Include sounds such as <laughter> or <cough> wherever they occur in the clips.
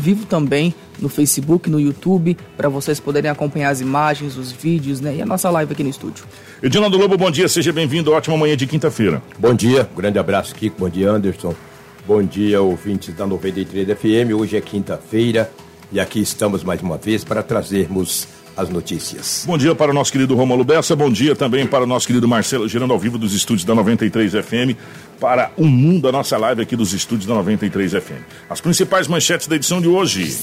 vivo também no Facebook, no YouTube, para vocês poderem acompanhar as imagens, os vídeos, né? E a nossa live aqui no estúdio. Edinaldo Lobo, bom dia, seja bem-vindo. Ótima manhã de quinta-feira. Bom dia, grande abraço, Kiko. Bom dia, Anderson. Bom dia, ouvintes da 93 FM. Hoje é quinta-feira e aqui estamos mais uma vez para trazermos as notícias. Bom dia para o nosso querido Romulo Bessa, bom dia também para o nosso querido Marcelo, girando ao vivo dos estúdios da 93 FM, para o mundo, a nossa live aqui dos estúdios da 93 FM. As principais manchetes da edição de hoje.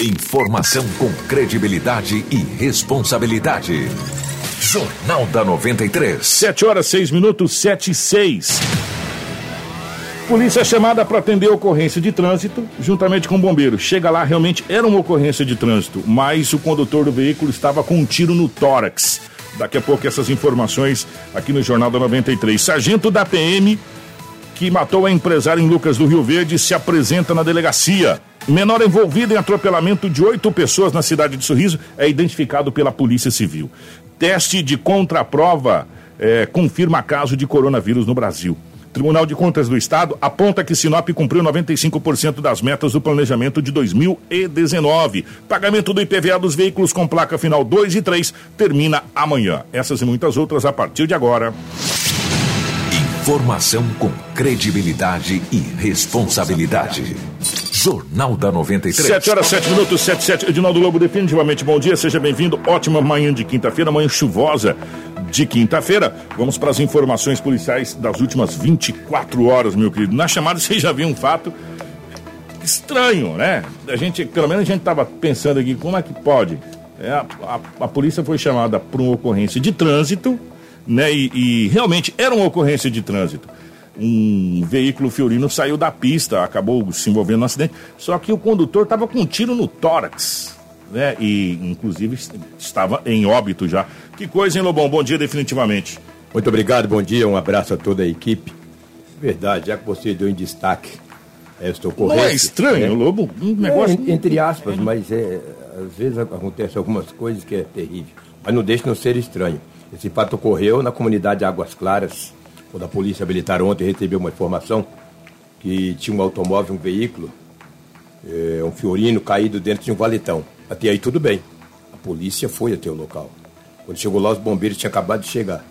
Informação com credibilidade e responsabilidade. Jornal da 93. 7 horas, 6 minutos, 7 e 6. Polícia é chamada para atender ocorrência de trânsito, juntamente com o bombeiro. Chega lá, realmente era uma ocorrência de trânsito, mas o condutor do veículo estava com um tiro no tórax. Daqui a pouco essas informações aqui no Jornal da 93. Sargento da PM, que matou a empresária em Lucas do Rio Verde, se apresenta na delegacia. Menor envolvido em atropelamento de oito pessoas na cidade de Sorriso é identificado pela Polícia Civil. Teste de contraprova é, confirma caso de coronavírus no Brasil. Tribunal de Contas do Estado aponta que Sinop cumpriu 95% das metas do planejamento de 2019. Pagamento do IPVA dos veículos com placa final 2 e 3 termina amanhã. Essas e muitas outras a partir de agora. Informação com credibilidade e responsabilidade. Jornal da 93. 7 horas 7 minutos, 7 7. Edinaldo Lobo, definitivamente bom dia, seja bem-vindo. Ótima manhã de quinta-feira, manhã chuvosa de quinta-feira. Vamos para as informações policiais das últimas 24 horas, meu querido. Na chamada <laughs> você já viu um fato estranho, né? A gente, pelo menos a gente estava pensando aqui, como é que pode? É, a, a, a, polícia foi chamada por uma ocorrência de trânsito, né? E, e realmente era uma ocorrência de trânsito um veículo fiorino saiu da pista, acabou se envolvendo no acidente, só que o condutor estava com um tiro no tórax, né? E inclusive estava em óbito já. Que coisa, hein, Lobão? Bom dia, definitivamente. Muito obrigado, bom dia, um abraço a toda a equipe. Verdade, já que você deu em destaque esta ocorrência. Não é estranho, né? Lobo? Um negócio... É, entre aspas, mas é, às vezes acontecem algumas coisas que é terrível. Mas não deixa não ser estranho. Esse fato ocorreu na comunidade Águas Claras, quando a polícia militar ontem recebeu uma informação que tinha um automóvel, um veículo, é, um fiorino caído dentro de um valetão. Até aí tudo bem. A polícia foi até o local. Quando chegou lá, os bombeiros tinham acabado de chegar.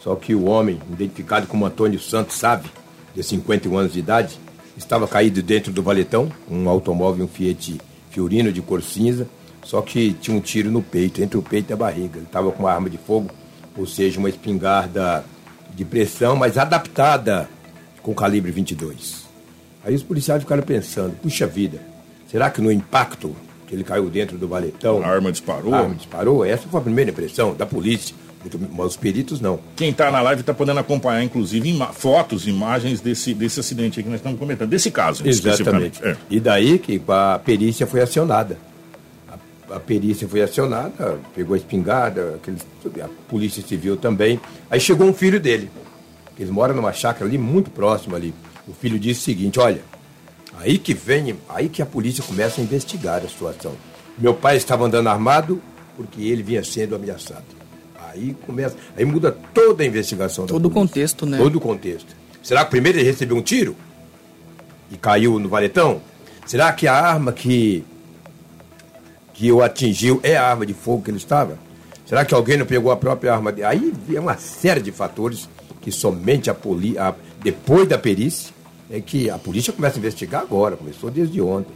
Só que o homem, identificado como Antônio Santos Save, de 51 anos de idade, estava caído dentro do valetão, um automóvel, um Fiat Fiorino de cor cinza, só que tinha um tiro no peito, entre o peito e a barriga. Ele estava com uma arma de fogo, ou seja, uma espingarda de pressão, mas adaptada com calibre 22. Aí os policiais ficaram pensando, puxa vida, será que no impacto que ele caiu dentro do valetão... A arma disparou? A arma disparou? Essa foi a primeira impressão da polícia. Mas os peritos não. Quem está na live está podendo acompanhar, inclusive, ima fotos, imagens desse, desse acidente que nós estamos comentando, desse caso. Exatamente. É. E daí que a perícia foi acionada. A, perícia foi acionada, pegou a espingarda, aqueles, a polícia civil também. Aí chegou um filho dele. Eles moram numa chácara ali muito próximo ali. O filho disse o seguinte: olha, aí que vem, aí que a polícia começa a investigar a situação. Meu pai estava andando armado porque ele vinha sendo ameaçado. Aí começa, aí muda toda a investigação. Todo o contexto, né? Todo o contexto. Será que primeiro ele recebeu um tiro e caiu no valetão? Será que a arma que que o atingiu é a arma de fogo que ele estava? Será que alguém não pegou a própria arma? De... Aí é uma série de fatores que somente a polícia, depois da perícia, é que a polícia começa a investigar agora, começou desde ontem.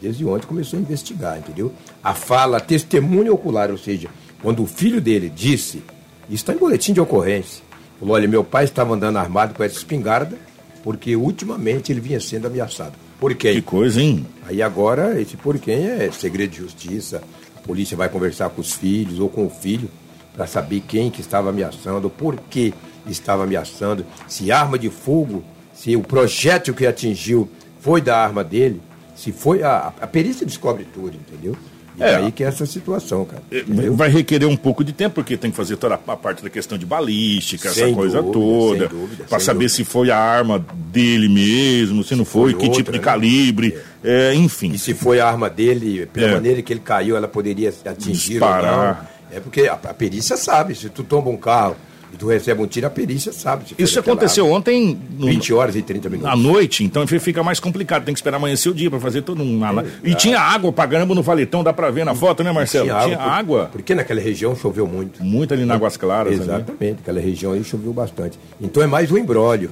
Desde ontem começou a investigar, entendeu? A fala, a testemunha ocular, ou seja, quando o filho dele disse, isso está em boletim de ocorrência, falou: olha, meu pai estava andando armado com essa espingarda, porque ultimamente ele vinha sendo ameaçado. Por quem? Que coisa, hein? Aí agora, esse por quem é segredo de justiça. A polícia vai conversar com os filhos ou com o filho para saber quem que estava ameaçando, por que estava ameaçando, se arma de fogo, se o projétil que atingiu foi da arma dele, se foi. A, a perícia descobre tudo, entendeu? E é. aí que é essa situação, cara. É, entendeu? Vai requerer um pouco de tempo, porque tem que fazer toda a parte da questão de balística, sem essa coisa toda. Para saber dúvida. se foi a arma dele mesmo, se não se foi, que outra, tipo de né? calibre, é. é. enfim. E se foi a arma dele, pela é. maneira que ele caiu, ela poderia atingir Disparar. É porque a, a, perícia sabe, se tu tomba um carro tu recebe um tiro, a perícia sabe. Isso aconteceu ontem no- 20 horas e 30 minutos. à noite, então fica mais complicado. Tem que esperar amanhecer o dia para fazer todo um. E tinha água pra caramba no valetão, dá pra ver na foto, né, Marcelo? Tinha água. por- Porque naquela região choveu muito. Muito ali na Águas Claras. ali. Exatamente, aquela região aí choveu bastante. Então é mais um embrólio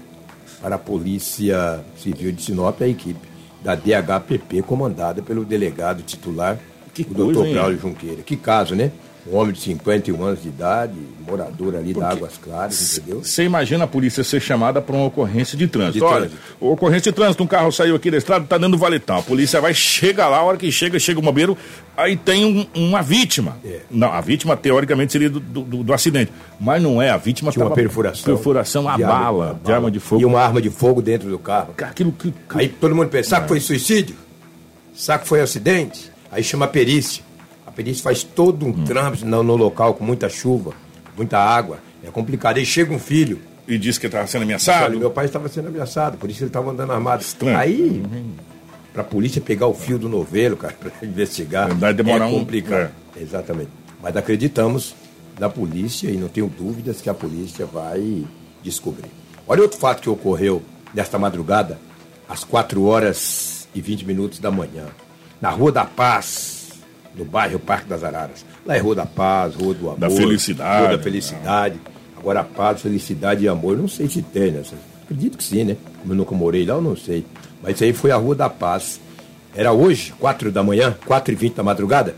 para a Polícia Civil de Sinop, a equipe da DHPP, comandada pelo delegado titular, Que o doutor? Braulio Junqueira. Que caso, né? Um homem de 51 anos de idade, morador ali da Águas Claras, entendeu? Você imagina a polícia ser chamada para uma ocorrência de trânsito. De Olha, trânsito. ocorrência de trânsito, um carro saiu aqui da estrada, tá dando valetão. A polícia vai, chega lá, a hora que chega, chega o bombeiro, aí tem um- uma vítima. É. Não, a vítima teoricamente seria do, do- do acidente. Mas não é, a vítima Tinha uma perfuração. Perfuração a bala, arma- de arma de fogo. E uma arma de fogo dentro do carro. Aquilo que. Aí todo mundo pensa, será que foi suicídio? Será que foi acidente? Aí chama a perícia. Perícia faz todo Hum. um trânsito no, no local com muita chuva, muita água. É complicado. Aí chega um filho. E disse que estava sendo Olha, ameaçado. meu pai estava sendo ameaçado, por isso ele estava andando armado. Estranho. Aí, para a polícia pegar o fio do novelo, cara, para <laughs> investigar, Vai demorar é um- complicado. Exatamente. Mas acreditamos na polícia e não tenho dúvidas que a polícia vai descobrir. Olha outro fato que ocorreu nesta madrugada, às 4 horas e 20 minutos da manhã, na Rua da Paz, no bairro Parque das Araras. Lá é Rua da Paz, Rua do Amor. Da Felicidade. Rua da Felicidade. Agora, paz, felicidade e amor, não sei se tem, né? Acredito que sim, né? Como eu nunca morei lá, eu não sei. Mas isso aí foi a Rua da Paz. Era hoje, 4 da manhã, 4 e 20 da madrugada.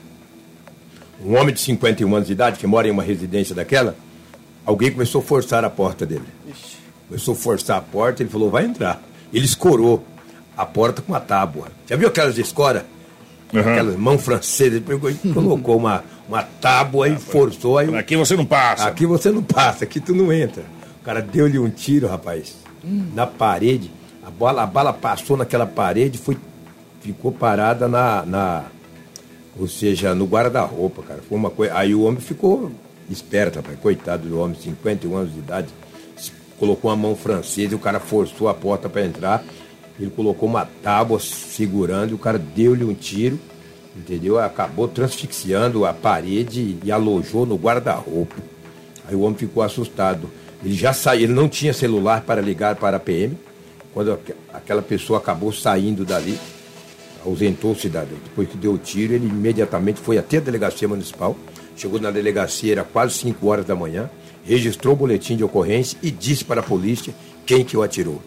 Um homem de 51 anos de idade, que mora em uma residência daquela, alguém começou a forçar a porta dele. Começou a forçar a porta, ele falou, vai entrar. Ele escorou a porta com uma tábua. Já viu aquelas escoras? Uhum. Aquelas mão francesa, ele pegou e <laughs> colocou uma, uma tábua e forçou. Aí, Aqui você não passa. Aqui você não passa, aqui tu não entra. O cara deu-lhe um tiro, rapaz, na parede. A bala, a bala passou naquela parede, foi, ficou parada na, na. Ou seja, no guarda-roupa, cara. Foi uma coisa. Aí o homem ficou esperto, rapaz. Coitado do homem, 51 anos de idade. Colocou a mão francesa e o cara forçou a porta para entrar. Ele colocou uma tábua segurando e o cara deu-lhe um tiro, entendeu? Acabou transfixiando a parede e alojou no guarda-roupa. Aí o homem ficou assustado. Ele já saiu, ele não tinha celular para ligar para a PM. Quando aqu- aquela pessoa acabou saindo dali, ausentou-se dali. Depois que deu o tiro, ele imediatamente foi até a delegacia municipal. Chegou na delegacia, era quase 5 horas da manhã, registrou o boletim de ocorrência e disse para a polícia quem que o atirou.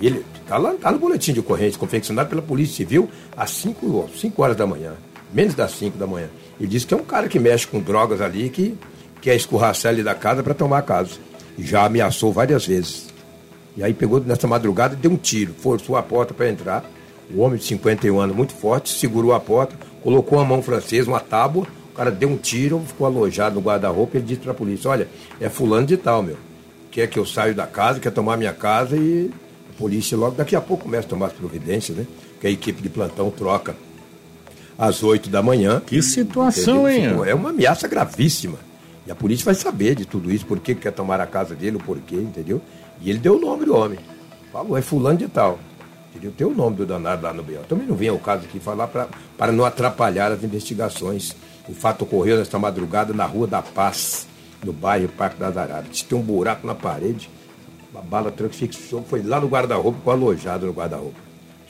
Ele está lá tá no boletim de ocorrência, confeccionado pela Polícia Civil às 5 horas da manhã, menos das 5 da manhã. Ele disse que é um cara que mexe com drogas ali, que quer escorraçar ele da casa para tomar a casa. Já ameaçou várias vezes. E aí pegou nessa madrugada e deu um tiro, forçou a porta para entrar. O homem de 51 anos, muito forte, segurou a porta, colocou a mão francesa, uma tábua, o cara deu um tiro, ficou alojado no guarda-roupa e ele disse para a polícia, olha, é fulano de tal, meu. Quer que eu saio da casa, quer tomar minha casa e polícia logo daqui a pouco começa a tomar as providências, né? Que a equipe de plantão troca às 8 da manhã. Que situação, Entendeu? hein? É uma ameaça gravíssima. E a polícia vai saber de tudo isso, por que que quer tomar a casa dele, o porquê, entendeu? E ele deu o nome do homem. Falou, é fulano de tal. Entendeu? Tem o nome do danado lá no B.O. Também não vem ao caso aqui falar pra, para não atrapalhar as investigações. O fato ocorreu nesta madrugada na Rua da Paz, no bairro Parque das Araras. Tem um buraco na parede, uma bala transfixou, foi lá no guarda-roupa, ficou alojado no guarda-roupa.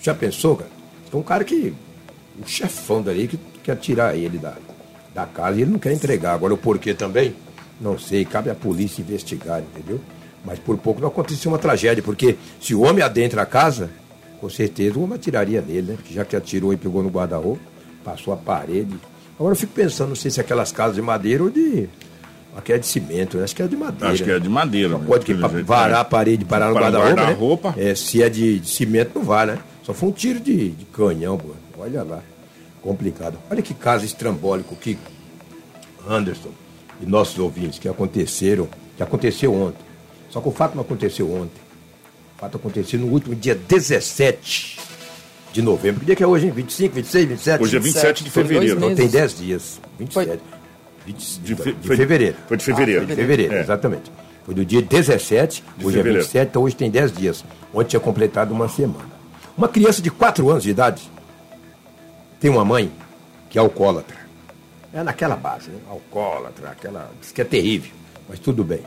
Já pensou, cara? É um cara que. O chefão dali que quer tirar ele da, da casa e ele não quer entregar. Agora o porquê também? Não sei, cabe à polícia investigar, entendeu? Mas por pouco não aconteceu uma tragédia, porque se o homem adentra a casa, com certeza o homem atiraria nele, né? Já que atirou e pegou no guarda-roupa, passou a parede. Agora eu fico pensando, não sei se é aquelas casas de madeira ou de. Aqui é de cimento, né? acho que é de madeira. Acho que é de madeira. Só né? pode que jeito, varar é. a parede e parar no guarda-roupa. guarda-roupa. Né? É, se é de, de cimento, não vai, né? Só foi um tiro de, de canhão, pô. Olha lá. Complicado. Olha que caso estrambólico que Anderson e nossos ouvintes que aconteceram, que aconteceu ontem. Só que o fato não aconteceu ontem. O fato aconteceu no último dia 17 de novembro. Que dia que é hoje, hein? 25, 26, 27? Hoje é 27 de Foi dois fevereiro. Então tem 10 dias. 27. Foi. 20 De de, fe- de fevereiro. foi de fevereiro. Ah, foi de fevereiro, É. exatamente. Foi do dia 17, De hoje fevereiro. é 27, então hoje tem 10 dias. Ontem tinha completado uma semana. Uma criança de 4 anos de idade tem uma mãe que é alcoólatra. É naquela base, né? Alcoólatra, aquela. Diz que é terrível, mas tudo bem.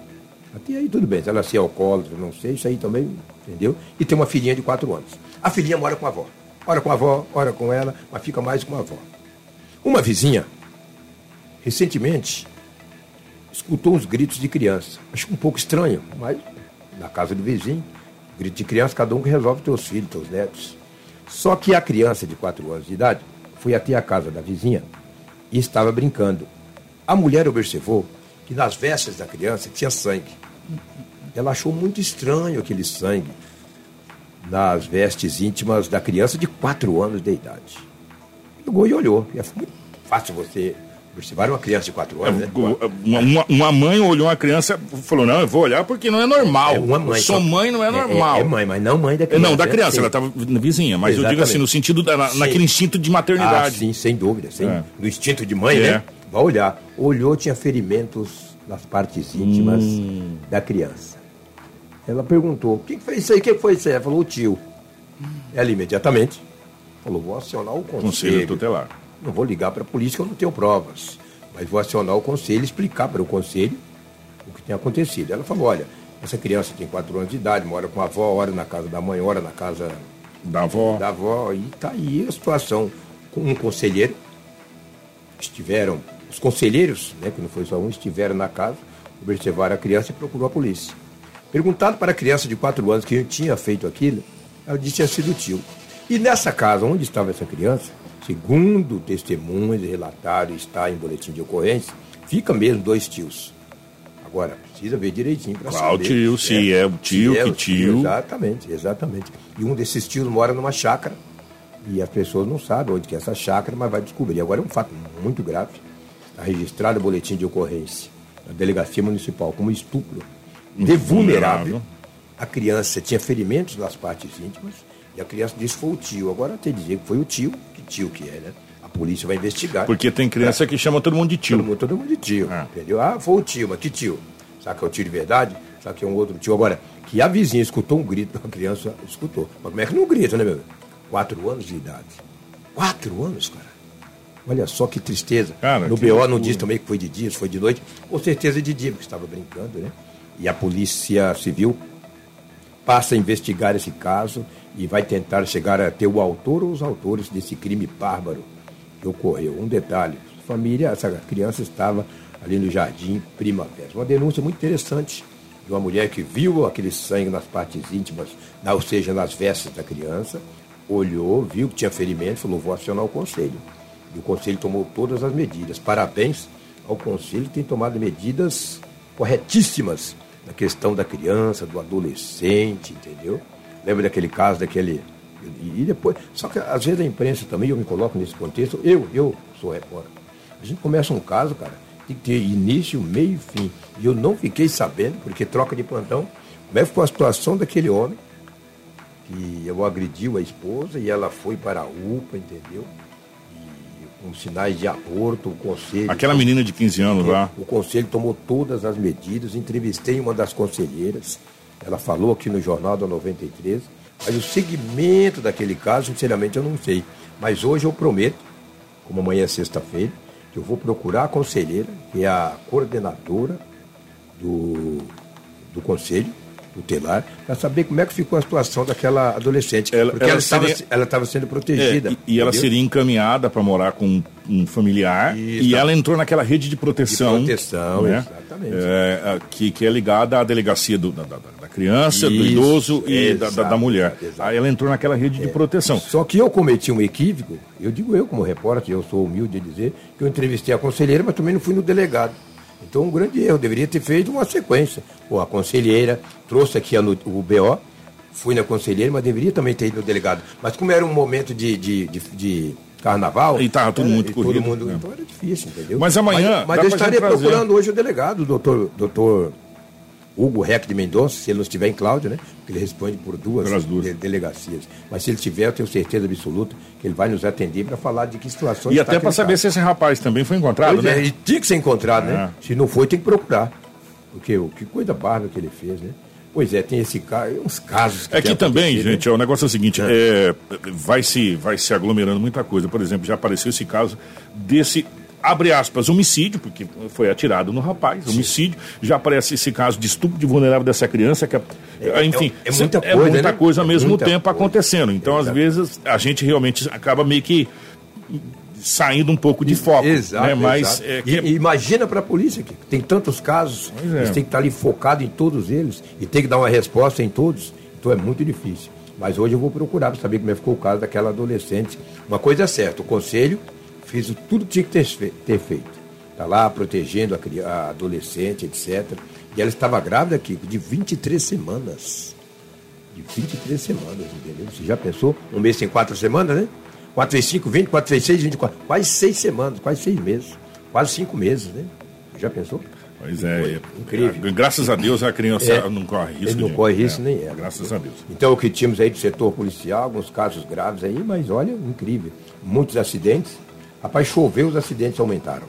Até aí tudo bem, se ela se é alcoólatra, não sei, isso aí também, entendeu? E tem uma filhinha de quatro anos. A filhinha mora com a avó. Ora com a avó, ora com ela, mas fica mais com a avó. Uma vizinha, recentemente, escutou uns gritos de criança. Acho um pouco estranho, mas na casa do vizinho, grito de criança, cada um que resolve teus filhos, teus netos. Só que a criança de quatro anos de idade foi até a casa da vizinha e estava brincando. A mulher observou que nas vestes da criança tinha sangue. Ela achou muito estranho aquele sangue nas vestes íntimas da criança de quatro anos de idade. Pegou e olhou. É muito fácil você observar uma criança de quatro anos. É, né? uma, uma mãe olhou uma criança e falou: Não, eu vou olhar porque não é normal. É uma mãe, Sua só- mãe não é normal. É, é mãe, mas não mãe da criança. Não, da né? criança, Sim. ela estava vizinha, mas eu digo Exatamente. assim, no sentido, da, na- naquele instinto de Ah, maternidade. sim, sem dúvida. Sem, É. No instinto de mãe, É. né? Vai olhar. Olhou, tinha ferimentos nas partes íntimas Hum. da criança. Ela perguntou: o que que foi isso aí? O que foi isso aí? Ela falou: o tio. Ela imediatamente falou: vou acionar o Conselho conselho. tutelar. Não vou ligar para a polícia, que eu não tenho provas. Mas vou acionar o conselho explicar para o conselho o que tem acontecido. Ela falou: olha, essa criança tem quatro anos de idade, mora com a avó, ora na casa da mãe, ora na casa Da avó. da avó. E tá aí a situação. Com um conselheiro, estiveram, os conselheiros, né, que não foi só um, estiveram na casa, observaram a criança e procurou a polícia. Perguntado para a criança de quatro anos quem tinha feito aquilo, ela disse que tinha sido tio. E nessa casa onde estava essa criança, segundo testemunhas e relatário está em boletim de ocorrência, fica mesmo dois tios. Agora, precisa ver direitinho para Qual saber. tio? Se é o tio, é que o tio. Exatamente, exatamente. E um desses tios mora numa chácara e as pessoas não sabem onde que é essa chácara, mas vai descobrir. Agora é um fato muito grave. Está registrado o boletim de ocorrência na delegacia municipal como estupro de vulnerável. A criança tinha ferimentos nas partes íntimas e a criança disse que foi o tio. Agora até dizer que foi o tio, tio que é, né? A polícia vai investigar. Porque tem criança que chama todo mundo de Todo tio. mundo, todo mundo de tio, Ah. entendeu? Ah, foi o tio, mas que tio? Sabe que é o tio de verdade? Sabe que é um outro tio? Agora, que a vizinha escutou um grito, <laughs> a criança escutou. Mas como é que não grita, né, meu? Quatro anos de idade. Quatro anos, cara. Olha só que tristeza. Cara, no que BO não diz também que foi de dia, se foi de noite. Com certeza de dia, porque estava brincando, né? E a polícia civil passa a investigar esse caso e vai tentar chegar a ter o autor ou os autores desse crime bárbaro que ocorreu. Um detalhe: a família, essa criança estava ali no Jardim Primavera. Uma denúncia muito interessante de uma mulher que viu aquele sangue nas partes íntimas, ou seja, nas vestes da criança, olhou, viu que tinha ferimento, falou: vou acionar o conselho. E o conselho tomou todas as medidas. Parabéns ao conselho que tem tomado medidas corretíssimas na questão da criança, do adolescente, entendeu? Lembra daquele caso daquele. E depois. Só que às vezes a imprensa também, eu me coloco nesse contexto, eu, eu sou repórter. A gente começa um caso, cara, tem que ter início, meio e fim. E eu não fiquei sabendo, porque troca de plantão, como é que ficou a situação daquele homem que eu agrediu a esposa e ela foi para a UPA, entendeu? Com sinais de aborto, o conselho. Aquela menina de 15 anos lá. O conselho tomou todas as medidas. Entrevistei uma das conselheiras. Ela falou aqui no Jornal da 93. Mas o segmento daquele caso, sinceramente, eu não sei. Mas hoje eu prometo, como amanhã é sexta-feira, que eu vou procurar a conselheira, que é a coordenadora do, do conselho tutelar, para saber como é que ficou a situação daquela adolescente. Ela- porque ela estava, seria- ela estava sendo É, protegida. e, e ela seria encaminhada para morar com um familiar Isso. e ela entrou naquela rede de proteção. De proteção, né? exatamente. É, que, que é ligada à delegacia do- da, da- da criança, do Isso, idoso e da, da- mulher. Aí ela entrou naquela rede de proteção. Só que eu cometi um equívoco, eu digo eu como repórter, eu sou humilde de dizer, que eu entrevistei a conselheira, mas também não fui no delegado. Então, um grande erro, deveria ter feito uma sequência. Pô, a conselheira trouxe aqui a o BO, fui na conselheira, mas deveria também ter ido no delegado. Mas como era um momento de, de, de, de carnaval... E tava todo era- mundo e corrido, mundo, né? Então era difícil, entendeu? Mas amanhã Mas, mas eu estarei trazer. procurando hoje o delegado, doutor, doutor Hugo Reck de Mendonça, se ele não estiver em Cláudia, né? Porque ele responde por duas, duas. de- delegacias. Mas se ele tiver, eu tenho certeza absoluta que ele vai nos atender para falar de que situação E está até para aquele saber se esse rapaz também foi encontrado, Pois é, né? ele tinha que ser encontrado, É. né? Se não foi, tem que procurar. Porque o que coisa bárbara que ele fez, né? Pois é, tem esse caso, uns casos É que também, acontecido, né? gente, ó, o negócio é o seguinte, é, vai, se, vai se aglomerando muita coisa. Por exemplo, já apareceu esse caso desse abre aspas, homicídio, porque foi atirado no rapaz, homicídio. Já aparece esse caso de estupro de vulnerável dessa criança, que, é, enfim, é, é muita é coisa, muita né? coisa ao É mesmo tempo coisa. acontecendo. Então, às vezes, a gente realmente acaba meio que saindo um pouco de foco. Exato, né? Mas exato. é, que- e imagina para a polícia que tem tantos casos, é. eles têm que estar ali focado em todos eles e tem que dar uma resposta em todos. Então é muito difícil. Mas hoje eu vou procurar para saber como é que ficou o caso daquela adolescente. Uma coisa é certa, o conselho fez o- tudo que tinha que ter, ter feito. Está lá protegendo a, a adolescente, etc. E ela estava grávida aqui de 23 semanas. De 23 semanas, entendeu? Você já pensou? Um mês tem quatro semanas, né? 4 vezes 5, 20, 4 vezes 6, 24. Quase seis semanas, quase seis meses. Quase cinco meses, né? Já pensou? Pois é, Incrível. é, Graças a Deus a criança É. não corre risco. Não corre risco é, nem ela. Graças a Deus. Então, o que tínhamos aí do setor policial, alguns casos graves aí, mas olha, incrível. Muitos acidentes. Rapaz, choveu, os acidentes aumentaram.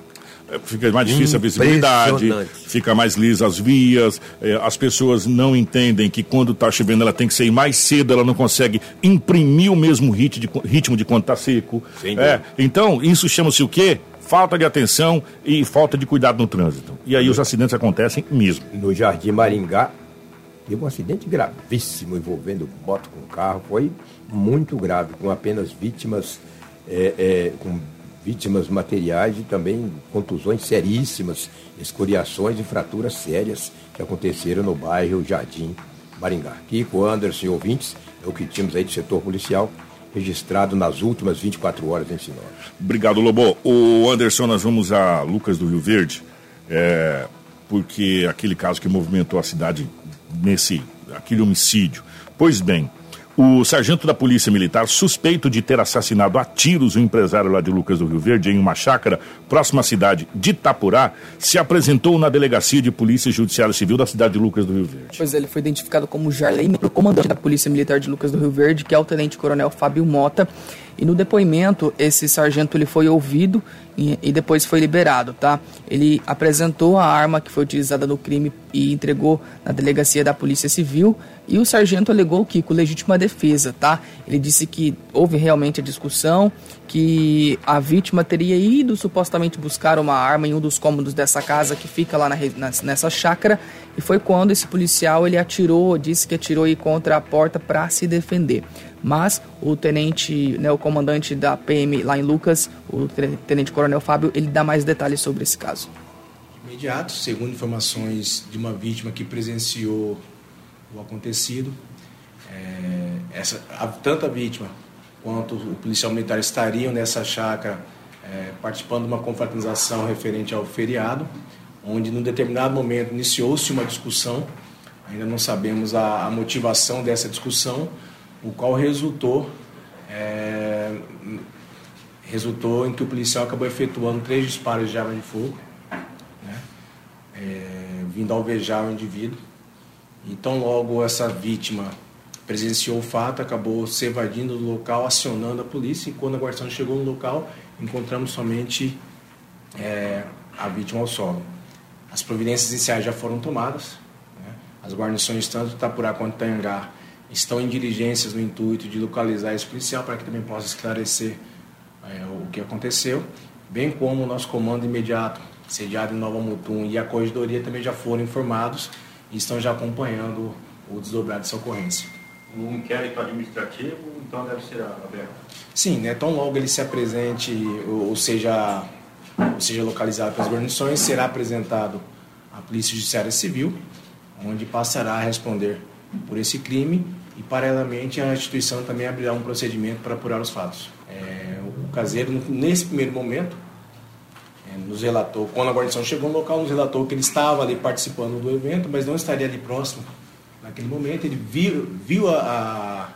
É, Fica mais difícil a visibilidade, fica mais lisa as vias, é, as pessoas não entendem que quando está chovendo ela tem que sair mais cedo, ela não consegue imprimir o mesmo ritmo de, ritmo de quando está seco. É, então, isso chama-se o quê? Falta de atenção e falta de cuidado no trânsito. E aí os acidentes acontecem mesmo. No Jardim Maringá, teve um acidente gravíssimo envolvendo moto com carro. Foi muito grave, com apenas vítimas, é, é, com vítimas materiais e também contusões seríssimas, escoriações e fraturas sérias que aconteceram no bairro Jardim Maringá. Kiko, Anderson e ouvintes, é o que tínhamos aí do setor policial registrado nas últimas 24 horas em Sinop. Obrigado, Lobo. O Anderson, nós vamos a Lucas do Rio Verde, é, porque aquele caso que movimentou a cidade nesse aquele homicídio. Pois bem, o sargento da Polícia Militar, suspeito de ter assassinado a tiros o empresário lá de Lucas do Rio Verde, em uma chácara próxima à cidade de Itapurá, se apresentou na Delegacia de Polícia Judiciária Civil da cidade de Lucas do Rio Verde. Pois é, ele foi identificado como Jarley, o comandante da Polícia Militar de Lucas do Rio Verde, que é o tenente-coronel Fábio Mota. E no depoimento, esse sargento ele foi ouvido e, e depois foi liberado, tá? Ele apresentou a arma que foi utilizada no crime e entregou na delegacia da Polícia Civil. E o sargento alegou que com legítima defesa, tá? Ele disse que houve realmente a discussão, que a vítima teria ido supostamente buscar uma arma em um dos cômodos dessa casa que fica lá na, nessa chácara e foi quando esse policial ele atirou, disse que atirou aí contra a porta para se defender. Mas o tenente, né, o comandante da PM lá em Lucas, o ten- tenente coronel Fábio, ele dá mais detalhes sobre esse caso. imediato, segundo informações de uma vítima que presenciou o acontecido. É, essa, a- tanto a vítima quanto o policial militar estariam nessa chácara é, participando de uma confraternização referente ao feriado, onde num determinado momento iniciou-se uma discussão, ainda não sabemos a, a motivação dessa discussão, o qual resultou é, resultou em que o policial acabou efetuando três disparos de arma de fogo, né, é, vindo alvejar o indivíduo. Então, logo essa vítima presenciou o fato, acabou se evadindo do local, acionando a polícia, e quando a guarnição chegou no local, encontramos somente é, a vítima ao solo. As providências iniciais já foram tomadas, né? as guarnições, tanto de Itapurá quanto de Tanhangá, estão em diligências no intuito de localizar esse policial para que também possa esclarecer é, o que aconteceu, bem como o nosso comando imediato, sediado em Nova Mutum, e a corregedoria também já foram informados e estão já acompanhando o desdobrar dessa ocorrência. Um inquérito administrativo, então deve ser aberto. Sim, né, tão logo ele se apresente, ou, ou seja, ou seja localizado pelas guarnições, será apresentado à Polícia Judiciária Civil, onde passará a responder por esse crime e, paralelamente, a instituição também abrirá um procedimento para apurar os fatos. É, o caseiro, nesse primeiro momento, nos relatou, quando a guarnição chegou no local, nos relatou que ele estava ali participando do evento, mas não estaria ali próximo naquele momento. Ele viu, viu a,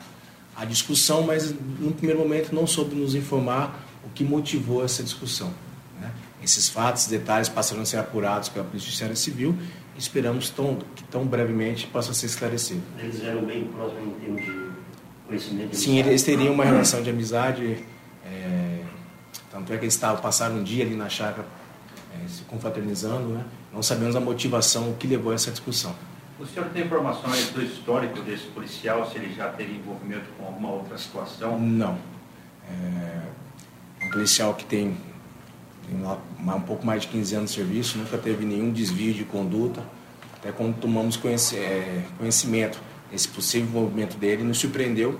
a, a discussão, mas no primeiro momento não soube nos informar o que motivou essa discussão. né? Esses fatos, detalhes passaram a ser apurados pela Polícia Judiciária Civil e esperamos tão, que tão brevemente possa ser esclarecido. Eles eram bem próximos em termos de conhecimento. de Sim, eles teriam uma relação de amizade, é, tanto é que eles estavam, passaram um dia ali na chácara é, se confraternizando, né? Não sabemos a motivação, o que levou a essa discussão. O senhor tem informações do histórico desse policial, se ele já teve envolvimento com alguma outra situação? Não. É um policial que tem tem lá um pouco mais de 15 anos de serviço, nunca teve nenhum desvio de conduta. Até quando tomamos é, conhecimento desse possível envolvimento dele, nos surpreendeu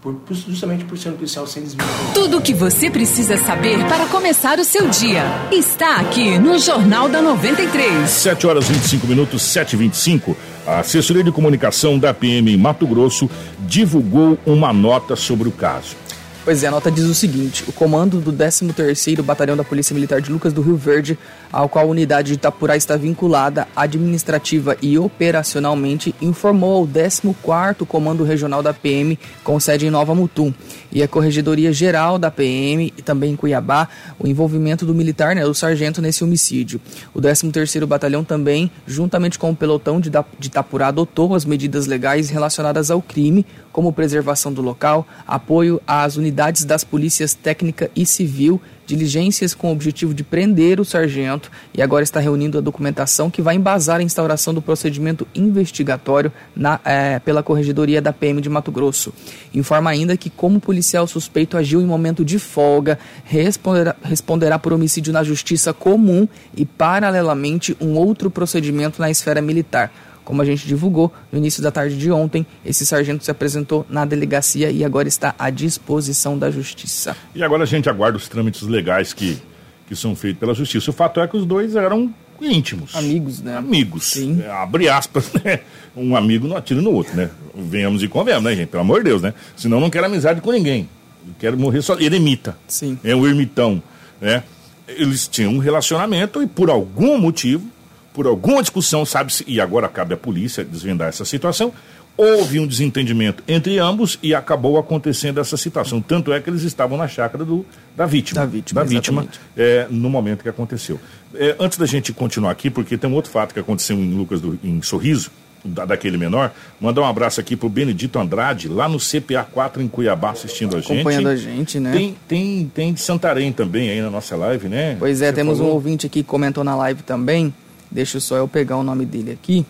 por, justamente por ser um policial sem desvio. Tudo o que você precisa saber para começar o seu dia está aqui no Jornal da 93. 7 horas 25 minutos, 7 e 25 A assessoria de comunicação da PM em Mato Grosso divulgou uma nota sobre o caso. Pois é, a nota diz o seguinte: o comando do 13º Batalhão da Polícia Militar de Lucas do Rio Verde, ao qual a unidade de Itapurá está vinculada administrativa e operacionalmente, informou ao 14º Comando Regional da PM, com sede em Nova Mutum, e a Corregedoria Geral da PM e também em Cuiabá, o envolvimento do militar, né, o sargento, nesse homicídio. O 13º Batalhão também, juntamente com o pelotão de Itapurá, adotou as medidas legais relacionadas ao crime, como preservação do local, apoio às unidades das polícias técnica e civil, diligências com o objetivo de prender o sargento e agora está reunindo a documentação que vai embasar a instauração do procedimento investigatório na, é, pela Corregedoria da PM de Mato Grosso. Informa ainda que, como policial suspeito agiu em momento de folga, responderá, responderá por homicídio na justiça comum e, paralelamente, um outro procedimento na esfera militar como a gente divulgou no início da tarde de ontem, esse sargento se apresentou na delegacia e agora está à disposição da justiça. E agora a gente aguarda os trâmites legais que, que são feitos pela justiça. O fato é que os dois eram íntimos. Amigos, né? Amigos. Sim. É, abre aspas, <laughs> né? Um amigo não atira no outro, né? Venhamos e convenhamos, né, gente? Pelo amor de Deus, né? Senão não quero amizade com ninguém. quero morrer só. Ele imita. Sim. É um ermitão, né? Eles tinham um relacionamento e por algum motivo por alguma discussão, sabe-se, e agora cabe à polícia desvendar essa situação, houve um desentendimento entre ambos e acabou acontecendo essa situação. Tanto é que eles estavam na chácara do, da vítima. Da vítima, da vítima é, no momento que aconteceu. É, antes da gente continuar aqui, porque tem um outro fato que aconteceu em Lucas do, em Sorriso, da, daquele menor, mandar um abraço aqui pro Benedito Andrade, lá no CPA 4 em Cuiabá, assistindo a gente. Acompanhando a gente, né? Tem, tem, tem de Santarém também aí na nossa live, né? Pois é, Você temos falou? um ouvinte aqui que comentou na live também. Deixa só eu pegar o nome dele aqui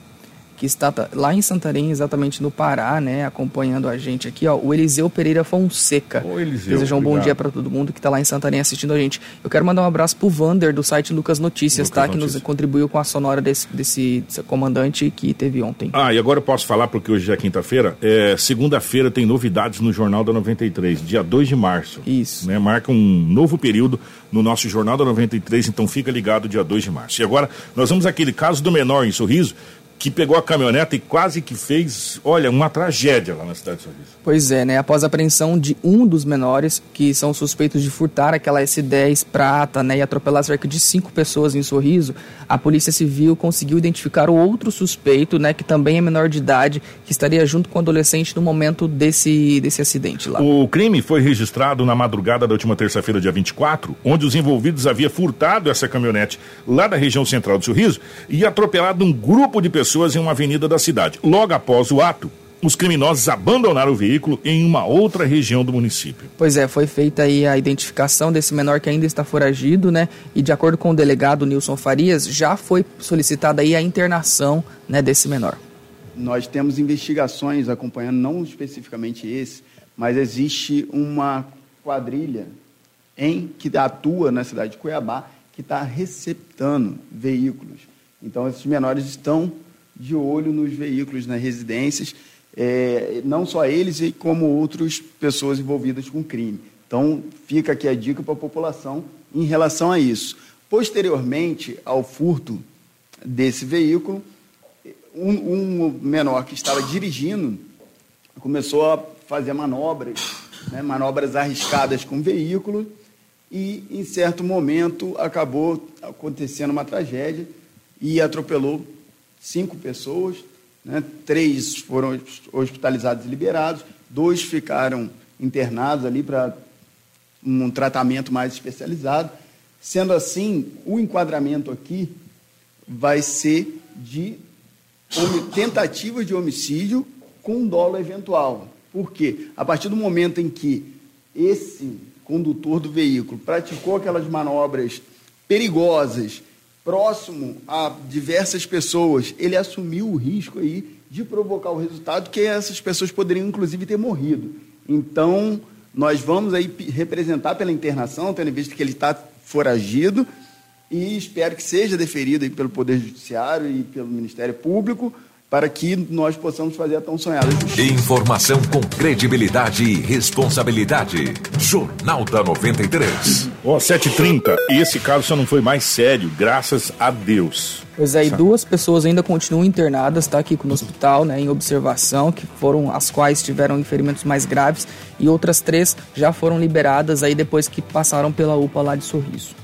que está lá em Santarém, exatamente no Pará, né, acompanhando a gente aqui, ó, o Eliseu Pereira Fonseca. Ô, Eliseu, Desejar um bom dia para todo mundo que está lá em Santarém assistindo a gente. Eu quero mandar um abraço pro Vander, do site Lucas Notícias, Lucas tá? Notícias. Que nos contribuiu com a sonora desse, desse, desse, comandante que teve ontem. Ah, e agora eu posso falar, porque hoje é quinta-feira, é, segunda-feira tem novidades no Jornal da 93, dia 2 de março. Isso. Né, marca um novo período no nosso Jornal da 93, então fica ligado dia 2 de março. E agora, nós vamos aquele caso do menor em Sorriso, que pegou a caminhoneta e quase que fez, olha, uma tragédia lá na cidade de Sorriso. Pois é, né? Após a apreensão de um dos menores, que são suspeitos de furtar aquela S10 prata, né, e atropelar cerca de cinco pessoas em Sorriso, a Polícia Civil conseguiu identificar o outro suspeito, né, que também é menor de idade, que estaria junto com o adolescente no momento desse, desse acidente lá. O crime foi registrado na madrugada da última terça-feira, dia 24, onde os envolvidos haviam furtado essa caminhonete lá da região central do Sorriso e atropelado um grupo de pessoas pessoas em uma avenida da cidade. Logo após o ato, os criminosos abandonaram o veículo em uma outra região do município. Pois é, foi feita aí a identificação desse menor que ainda está foragido, né? E de acordo com o delegado Nilson Farias, já foi solicitada aí a internação, né, desse menor. Nós temos investigações acompanhando não especificamente esse, mas existe uma quadrilha em que atua na cidade de Cuiabá que está receptando veículos. Então esses menores estão de olho nos veículos nas residências, é, não só eles, como outras pessoas envolvidas com crime. Então, fica aqui a dica para a população em relação a isso. Posteriormente ao furto desse veículo, um, um menor que estava dirigindo começou a fazer manobras, né, manobras arriscadas com o veículo, e em certo momento acabou acontecendo uma tragédia e atropelou cinco pessoas, né? três foram hospitalizados e liberados, dois ficaram internados ali para um tratamento mais especializado. Sendo assim, o enquadramento aqui vai ser de tentativa de homicídio com dolo eventual. Por quê? A partir do momento em que esse condutor do veículo praticou aquelas manobras perigosas próximo a diversas pessoas, ele assumiu o risco aí de provocar o resultado que essas pessoas poderiam inclusive ter morrido. Então, nós vamos aí representar pela internação, tendo visto que ele está foragido e espero que seja deferido pelo Poder Judiciário e pelo Ministério Público para que nós possamos fazer a tão sonhada justiça. Informação com credibilidade e responsabilidade. Jornal da 93. Ó, oh, 7h30. E esse caso só não foi mais sério, graças a Deus. Pois é, e duas pessoas ainda continuam internadas, tá aqui no hospital, né, em observação, que foram as quais tiveram ferimentos mais graves, e outras três já foram liberadas aí depois que passaram pela UPA lá de Sorriso.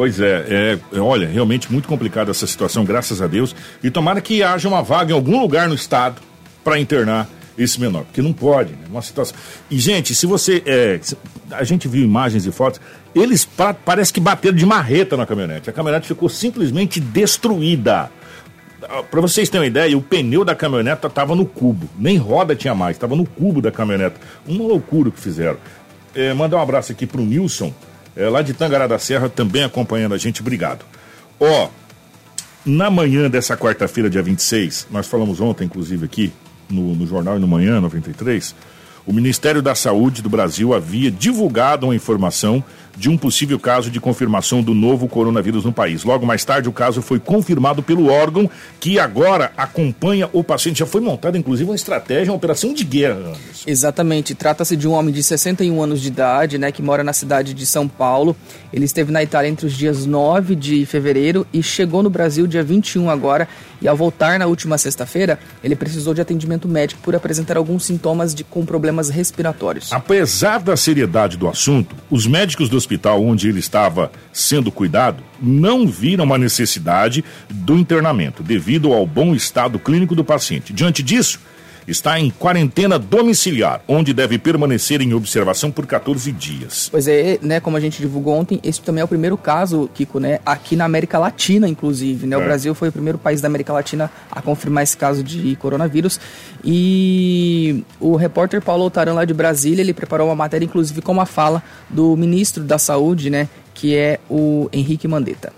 Pois é, é, é, olha, realmente muito complicada essa situação, graças a Deus. E tomara que haja uma vaga em algum lugar no estado para internar esse menor, porque não pode, né? Uma situação. E, gente, se você. É, a gente viu imagens e fotos, eles pa parece que bateram de marreta na caminhonete. A caminhonete ficou simplesmente destruída. Ah, para vocês terem uma ideia, o pneu da caminhoneta estava no cubo, nem roda tinha mais, estava no cubo da caminhoneta. Uma loucura que fizeram. É, mandar um abraço aqui para o Nilson, é, lá de Tangará da Serra, também acompanhando a gente. Obrigado. Ó, na manhã dessa quarta-feira, dia 26, nós falamos ontem, inclusive, aqui no, no Jornal e no Manhã 93, o Ministério da Saúde do Brasil havia divulgado uma informação de um possível caso de confirmação do novo coronavírus no país. Logo mais tarde, o caso foi confirmado pelo órgão que agora acompanha o paciente. Já foi montada, inclusive, uma estratégia, uma operação de guerra. Anderson. Exatamente. Trata-se de um homem de 61 anos de idade, né, que mora na cidade de São Paulo. Ele esteve na Itália entre os dias 9 de fevereiro e chegou no Brasil dia 21 agora. E ao voltar na última sexta-feira, ele precisou de atendimento médico por apresentar alguns sintomas de com problemas respiratórios. Apesar da seriedade do assunto, os médicos do hospital onde ele estava sendo cuidado não viram uma necessidade do internamento, devido ao bom estado clínico do paciente. Diante disso, está em quarentena domiciliar, onde deve permanecer em observação por 14 dias. Pois é, né, como a gente divulgou ontem, esse também é o primeiro caso, Kiko, né, aqui na América Latina, inclusive, né? É. O Brasil foi o primeiro país da América Latina a confirmar esse caso de coronavírus. E o repórter Paulo Otaran lá de Brasília, ele preparou uma matéria inclusive com uma fala do ministro da Saúde, né, que é o Henrique Mandetta.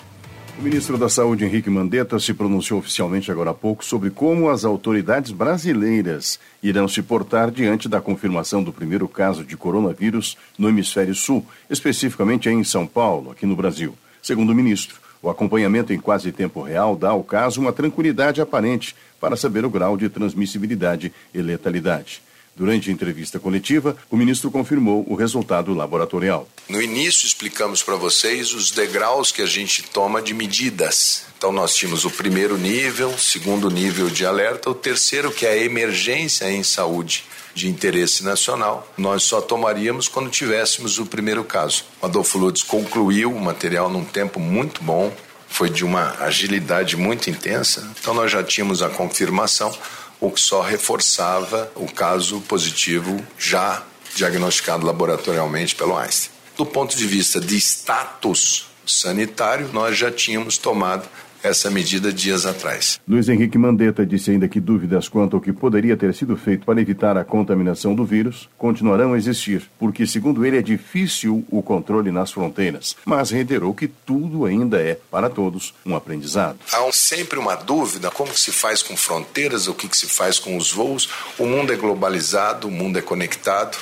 O ministro da Saúde, Henrique Mandetta, se pronunciou oficialmente agora há pouco sobre como as autoridades brasileiras irão se portar diante da confirmação do primeiro caso de coronavírus no hemisfério sul, especificamente em São Paulo, aqui no Brasil. Segundo o ministro, o acompanhamento em quase tempo real dá ao caso uma tranquilidade aparente para saber o grau de transmissibilidade e letalidade. Durante a entrevista coletiva, o ministro confirmou o resultado laboratorial. No início, explicamos para vocês os degraus que a gente toma de medidas. Então, nós tínhamos o primeiro nível, segundo nível de alerta, o terceiro, que é a emergência em saúde de interesse nacional. Nós só tomaríamos quando tivéssemos o primeiro caso. O Adolfo Lutz concluiu o material num tempo muito bom, foi de uma agilidade muito intensa. Então, nós já tínhamos a confirmação o que só reforçava o caso positivo já diagnosticado laboratorialmente pelo Einstein. Do ponto de vista de status sanitário, nós já tínhamos tomado essa medida dias atrás. Luiz Henrique Mandetta disse ainda que dúvidas quanto ao que poderia ter sido feito para evitar a contaminação do vírus continuarão a existir, porque, segundo ele, é difícil o controle nas fronteiras, mas reiterou que tudo ainda é, para todos, um aprendizado. Há sempre uma dúvida: como se faz com fronteiras, o que se faz com os voos. O mundo é globalizado, o mundo é conectado.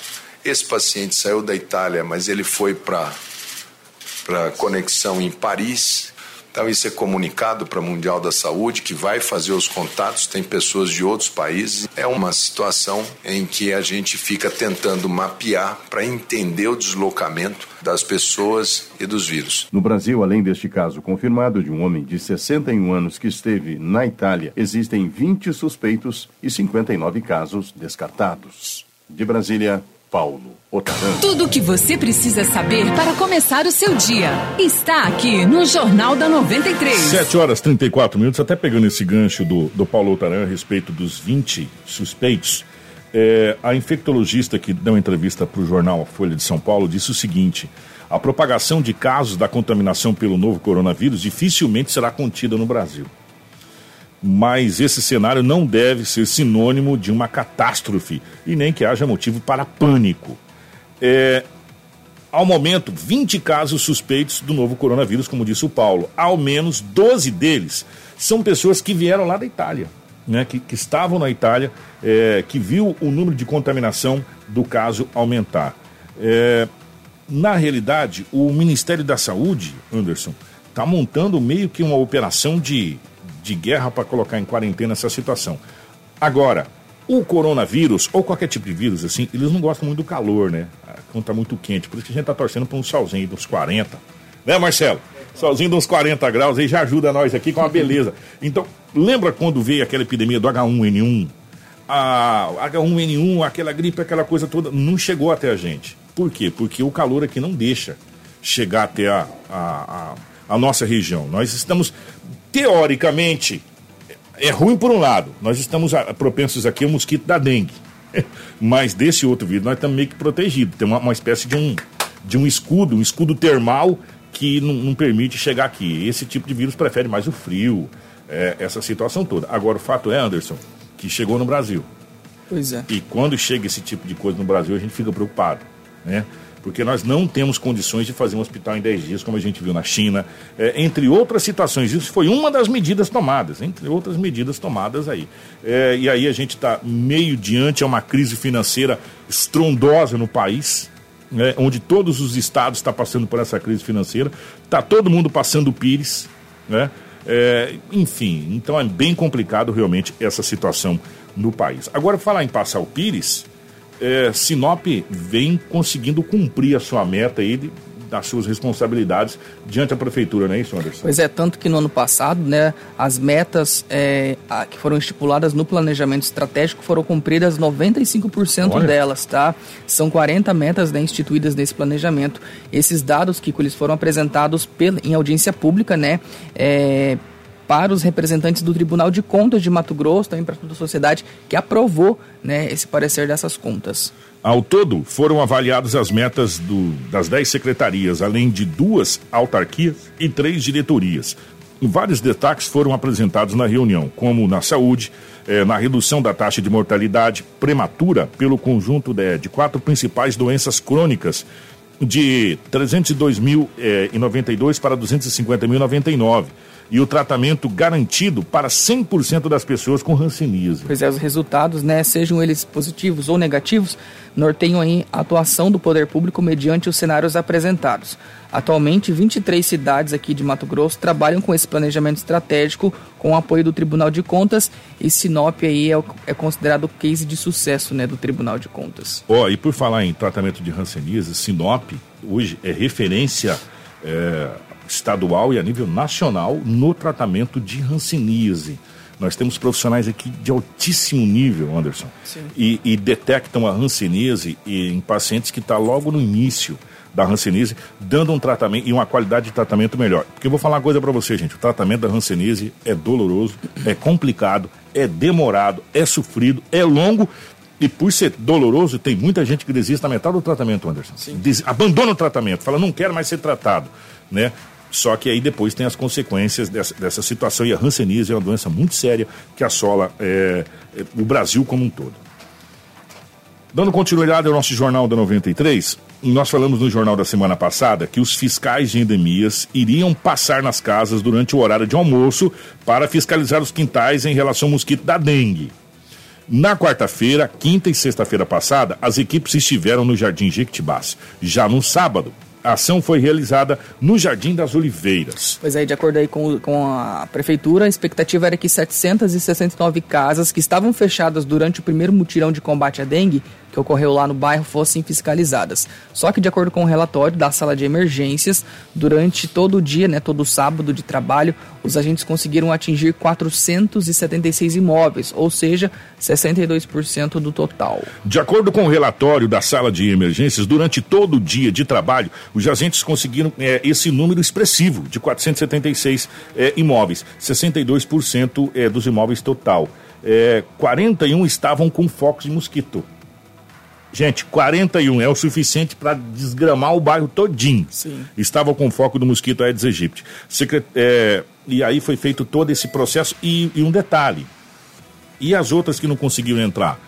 Esse paciente saiu da Itália, mas ele foi para para conexão em Paris então, isso é comunicado para o Mundial da Saúde, que vai fazer os contatos, tem pessoas de outros países. É uma situação em que a gente fica tentando mapear para entender o deslocamento das pessoas e dos vírus. No Brasil, além deste caso confirmado de um homem de 61 anos que esteve na Itália, existem 20 suspeitos e 59 casos descartados. De Brasília, Paulo Otaran. Tudo o que você precisa saber para começar o seu dia está aqui no Jornal da 93. 7 horas 34 minutos, até pegando esse gancho do, do Paulo Otaran a respeito dos 20 suspeitos. É, a infectologista que deu entrevista para o jornal Folha de São Paulo disse o seguinte: a propagação de casos da contaminação pelo novo coronavírus dificilmente será contida no Brasil mas esse cenário não deve ser sinônimo de uma catástrofe e nem que haja motivo para pânico. É, ao momento, 20 casos suspeitos do novo coronavírus, como disse o Paulo. Ao menos 12 deles são pessoas que vieram lá da Itália, né, que, que estavam na Itália, é, que viu o número de contaminação do caso aumentar. É, na realidade, o Ministério da Saúde, Anderson, está montando meio que uma operação de, de guerra para colocar em quarentena essa situação. Agora, o coronavírus, ou qualquer tipo de vírus, assim, eles não gostam muito do calor, né? Quando tá muito quente. Por isso que a gente tá torcendo para um solzinho dos 40. Né, Marcelo? Solzinho uns 40 graus aí já ajuda nós aqui com a beleza. Então, lembra quando veio aquela epidemia do H1N1? A H1N1, aquela gripe, aquela coisa toda, não chegou até a gente. Por quê? Porque o calor aqui não deixa chegar até a, a, a, a nossa região. Nós estamos, teoricamente, é ruim por um lado. Nós estamos propensos aqui ao mosquito da dengue. <laughs> Mas desse outro vírus nós estamos meio que protegidos. Tem uma, uma espécie de um, de um escudo, um escudo termal que não, não permite chegar aqui. Esse tipo de vírus prefere mais o frio, é, essa situação toda. Agora, o fato é, Anderson, que chegou no Brasil. Pois é. E quando chega esse tipo de coisa no Brasil, a gente fica preocupado, né? Porque nós não temos condições de fazer um hospital em 10 dias, como a gente viu na China, é, entre outras situações. Isso foi uma das medidas tomadas, entre outras medidas tomadas aí. É, e aí a gente está meio diante a uma crise financeira estrondosa no país, né, onde todos os estados estão tá passando por essa crise financeira, está todo mundo passando pires, né? É, enfim, então é bem complicado realmente essa situação no país. Agora, falar em passar o pires, é, Sinop vem conseguindo cumprir a sua meta aí de, das suas responsabilidades diante da prefeitura, não é isso, Anderson? Pois é, tanto que no ano passado, né, as metas é, a, que foram estipuladas no planejamento estratégico foram cumpridas 95% Olha. delas, tá? São 40 metas né, instituídas nesse planejamento. Esses dados, que eles foram apresentados em audiência pública, né, é, para os representantes do Tribunal de Contas de Mato Grosso, também para toda a sociedade, que aprovou né, esse parecer dessas contas. Ao todo, foram avaliadas as metas do, das 10 secretarias, além de duas autarquias e três diretorias. Vários destaques foram apresentados na reunião, como na saúde, eh, na redução da taxa de mortalidade prematura pelo conjunto de, de quatro principais doenças crônicas, de 302.092 eh, para 250.099 e o tratamento garantido para 100% das pessoas com hanseníase. Pois é, os resultados, né, sejam eles positivos ou negativos, norteiam aí a atuação do poder público mediante os cenários apresentados. Atualmente, 23 cidades aqui de Mato Grosso trabalham com esse planejamento estratégico com o apoio do Tribunal de Contas e Sinop aí é, é considerado o case de sucesso né, do Tribunal de Contas. Ó, oh, e por falar em tratamento de hanseníase, Sinop hoje é referência é, estadual e a nível nacional no tratamento de hanseníase. Nós temos profissionais aqui de altíssimo nível, Anderson, e, e, detectam a hanseníase em pacientes que estão tá logo no início da hanseníase, dando um tratamento e uma qualidade de tratamento melhor. Porque eu vou falar uma coisa para você, gente, o tratamento da hanseníase é doloroso, é complicado, é demorado, é sofrido, é longo e por ser doloroso, tem muita gente que desiste na metade do tratamento, Anderson. Des... abandona o tratamento, fala, não quero mais ser tratado. Né? Só que aí depois tem as consequências dessa, dessa situação. E a hanseníase é uma doença muito séria que assola é, o Brasil como um todo. Dando continuidade ao nosso Jornal da 93, nós falamos no jornal da semana passada que os fiscais de endemias iriam passar nas casas durante o horário de almoço para fiscalizar os quintais em relação ao mosquito da dengue. Na quarta-feira, quinta e sexta-feira passada, as equipes estiveram no Jardim Jequitibás. Já no sábado, a ação foi realizada no Jardim das Oliveiras. Pois é, de acordo aí com, com a prefeitura, a expectativa era que 769 casas que estavam fechadas durante o primeiro mutirão de combate à dengue que ocorreu lá no bairro fossem fiscalizadas. Só que, de acordo com o relatório da sala de emergências, durante todo o dia, né, todo o sábado de trabalho, os agentes conseguiram atingir 476 imóveis, ou seja, 62% do total. De acordo com o relatório da sala de emergências, durante todo o dia de trabalho, os agentes conseguiram é, esse número expressivo de 476 é, imóveis, 62% é, dos imóveis total. É, 41 estavam com focos de mosquito. Gente, 41 é o suficiente para desgramar o bairro todinho. Sim. Estava com foco do mosquito Aedes aegypti. Secret... É... E aí foi feito todo esse processo. E, e um detalhe. E as outras que não conseguiram entrar?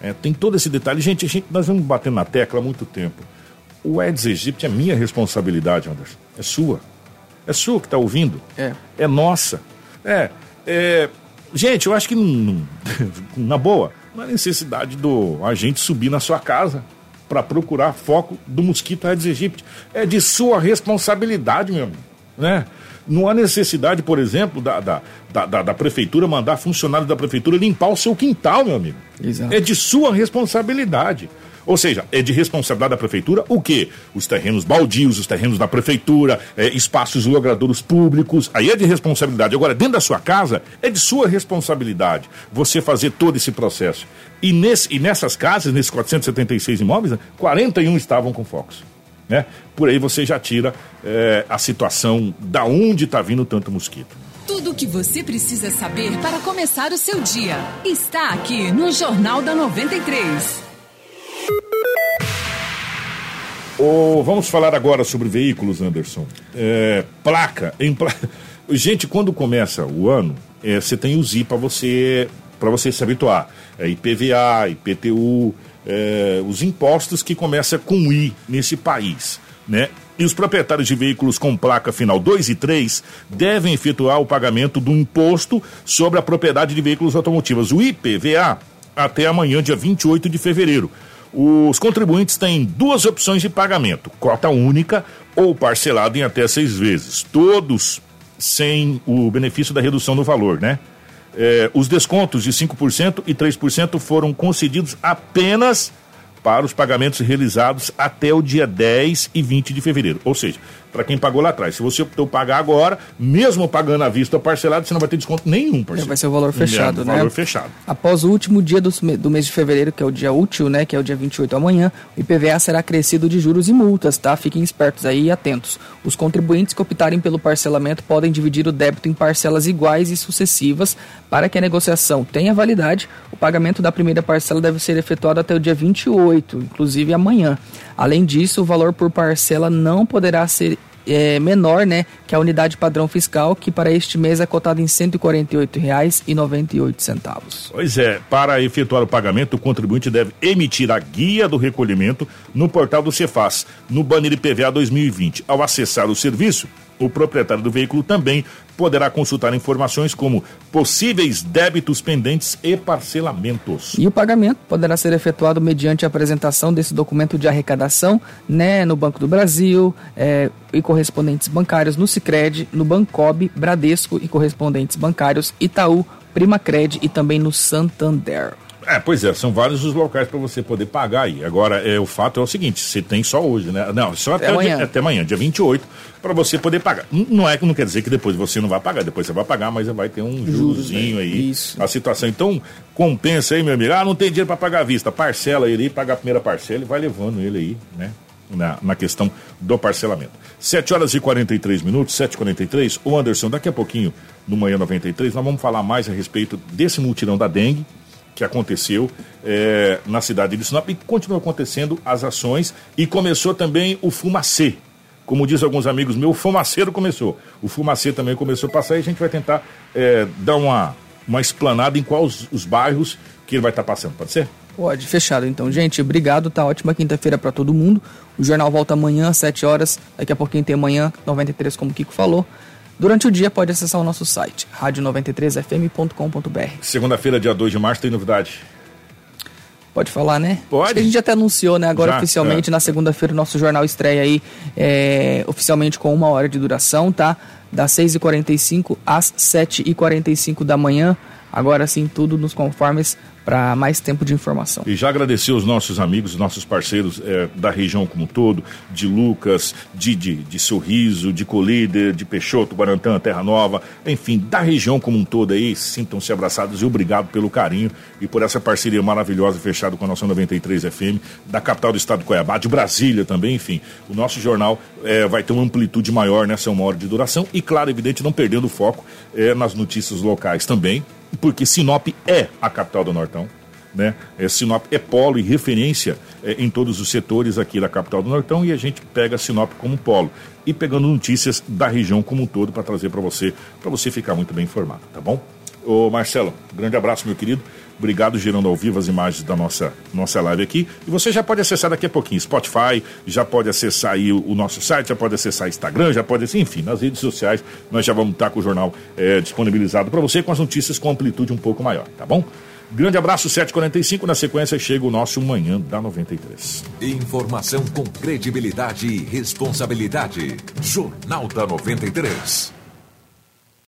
É, tem todo esse detalhe. Gente, gente, nós vamos bater na tecla há muito tempo. O Aedes aegypti é minha responsabilidade, Anderson. É sua. É sua que está ouvindo. É. É nossa. É, é... Gente, eu acho que, <laughs> na boa, não há necessidade do agente subir na sua casa. para procurar foco do mosquito Aedes aegypti. É de sua responsabilidade, meu amigo, né? Não há necessidade, por exemplo, da, da, da, da, prefeitura mandar funcionários da prefeitura limpar o seu quintal, meu amigo. Exato. É de sua responsabilidade. Ou seja, é de responsabilidade da prefeitura o quê? Os terrenos baldios, os terrenos da prefeitura, é, espaços logradouros públicos, aí é de responsabilidade. Agora, dentro da sua casa, é de sua responsabilidade você fazer todo esse processo. E, nesse, e nessas casas, nesses 476 imóveis, 41 estavam com focos. Né? Por aí você já tira é, a situação da onde está vindo tanto mosquito. Tudo o que você precisa saber para começar o seu dia está aqui no Jornal da 93. Oh, vamos falar agora sobre veículos, Anderson. É, placa, em pla... <laughs> Gente, quando começa o ano, é, você tem os I para você para você se habituar. É IPVA, IPTU, é, os impostos que começam com I nesse país, né? E os proprietários de veículos com placa final 2 e 3 devem efetuar o pagamento do imposto sobre a propriedade de veículos automotivos, o IPVA, até amanhã, dia 28 de fevereiro. Os contribuintes têm duas opções de pagamento: cota única ou parcelado em até seis vezes. Todos sem o benefício da redução do valor, né? É, os descontos de 5% e 3% foram concedidos apenas para os pagamentos realizados até o dia 10 e 20 de fevereiro. Ou seja, para quem pagou lá atrás. Se você optou pagar agora, mesmo pagando à vista ou parcelado, você não vai ter desconto nenhum, parceiro. Vai ser o valor fechado, é, né? valor fechado. Após o último dia do, do mês de fevereiro, que é o dia útil, né, que é o dia 28 amanhã, o IPVA será crescido de juros e multas, tá? Fiquem espertos aí e atentos. Os contribuintes que optarem pelo parcelamento podem dividir o débito em parcelas iguais e sucessivas para que a negociação tenha validade. O pagamento da primeira parcela deve ser efetuado até o dia 28, inclusive amanhã. Além disso, o valor por parcela não poderá ser é, menor né, que a unidade padrão fiscal, que para este mês é cotada em R$ 148,98. Pois é, para efetuar o pagamento, o contribuinte deve emitir a guia do recolhimento no portal do Cefaz, no banner IPVA 2020. Ao acessar o serviço, o proprietário do veículo também poderá consultar informações como possíveis débitos pendentes e parcelamentos. E o pagamento poderá ser efetuado mediante a apresentação desse documento de arrecadação né, no Banco do Brasil é, e correspondentes bancários no Cicred, no Bancob, Bradesco e correspondentes bancários Itaú, Primacred e também no Santander. É, pois é, são vários os locais para você poder pagar aí. Agora, é, o fato é o seguinte, você tem só hoje, né? Não, só até, até amanhã, dia, até amanhã dia 28, para você poder pagar. Não é não quer dizer que depois você não vai pagar, depois você vai pagar, mas vai ter um jurozinho né? aí. Isso. A situação. Então, compensa aí, meu amigo. Ah, não tem dinheiro para pagar à vista. Parcela ele aí, paga a primeira parcela e vai levando ele aí, né? Na, na questão do parcelamento. 7 horas e 43 minutos, 7h43. O Anderson, daqui a pouquinho, no Manhã 93, nós vamos falar mais a respeito desse multirão da dengue, que aconteceu é, na cidade de Sinop e continua acontecendo as ações e começou também o fumacê. Como diz alguns amigos meus, o fumaceiro começou. O fumacê também começou a passar e a gente vai tentar é, dar uma, uma explanada em quais os, os bairros que ele vai estar passando. Pode ser? Pode, fechado então. Gente, obrigado, tá ótima quinta-feira para todo mundo. O jornal volta amanhã às 7 horas. Daqui a pouquinho tem amanhã 93, como o Kiko falou. Durante o dia pode acessar o nosso site, radio93fm.com.br. Segunda-feira, dia 2 de março, tem novidade. Pode falar, né? Pode. a gente até anunciou, né? Agora Já, oficialmente, é. na segunda-feira, o nosso jornal estreia aí é, oficialmente com uma hora de duração, tá? Das 6h45 às 7h45 da manhã. Agora sim, tudo nos conformes para mais tempo de informação. E já agradecer os nossos amigos, nossos parceiros é, da região como um todo, de Lucas, de, de, de Sorriso, de Colíder, de Peixoto, Guarantã, Terra Nova, enfim, da região como um todo aí, sintam-se abraçados e obrigado pelo carinho e por essa parceria maravilhosa fechada com a nossa 93 FM, da capital do estado de Cuiabá, de Brasília também, enfim. O nosso jornal é, vai ter uma amplitude maior nessa uma hora de duração e, claro, evidente, não perdendo o foco é, nas notícias locais também, porque Sinop é a capital do Nortão. Né? É, Sinop é polo e referência é, em todos os setores aqui da capital do Nortão e a gente pega Sinop como polo e pegando notícias da região como um todo para trazer para você, para você ficar muito bem informado, tá bom? Ô Marcelo, grande abraço, meu querido. Obrigado, gerando ao vivo as imagens da nossa, nossa live aqui. E você já pode acessar daqui a pouquinho Spotify, já pode acessar aí o, o nosso site, já pode acessar Instagram, já pode, enfim, nas redes sociais, nós já vamos estar com o jornal é, disponibilizado para você com as notícias com amplitude um pouco maior, tá bom? Grande abraço, 7h45. Na sequência chega o nosso Manhã da 93. Informação com credibilidade e responsabilidade. Jornal da 93.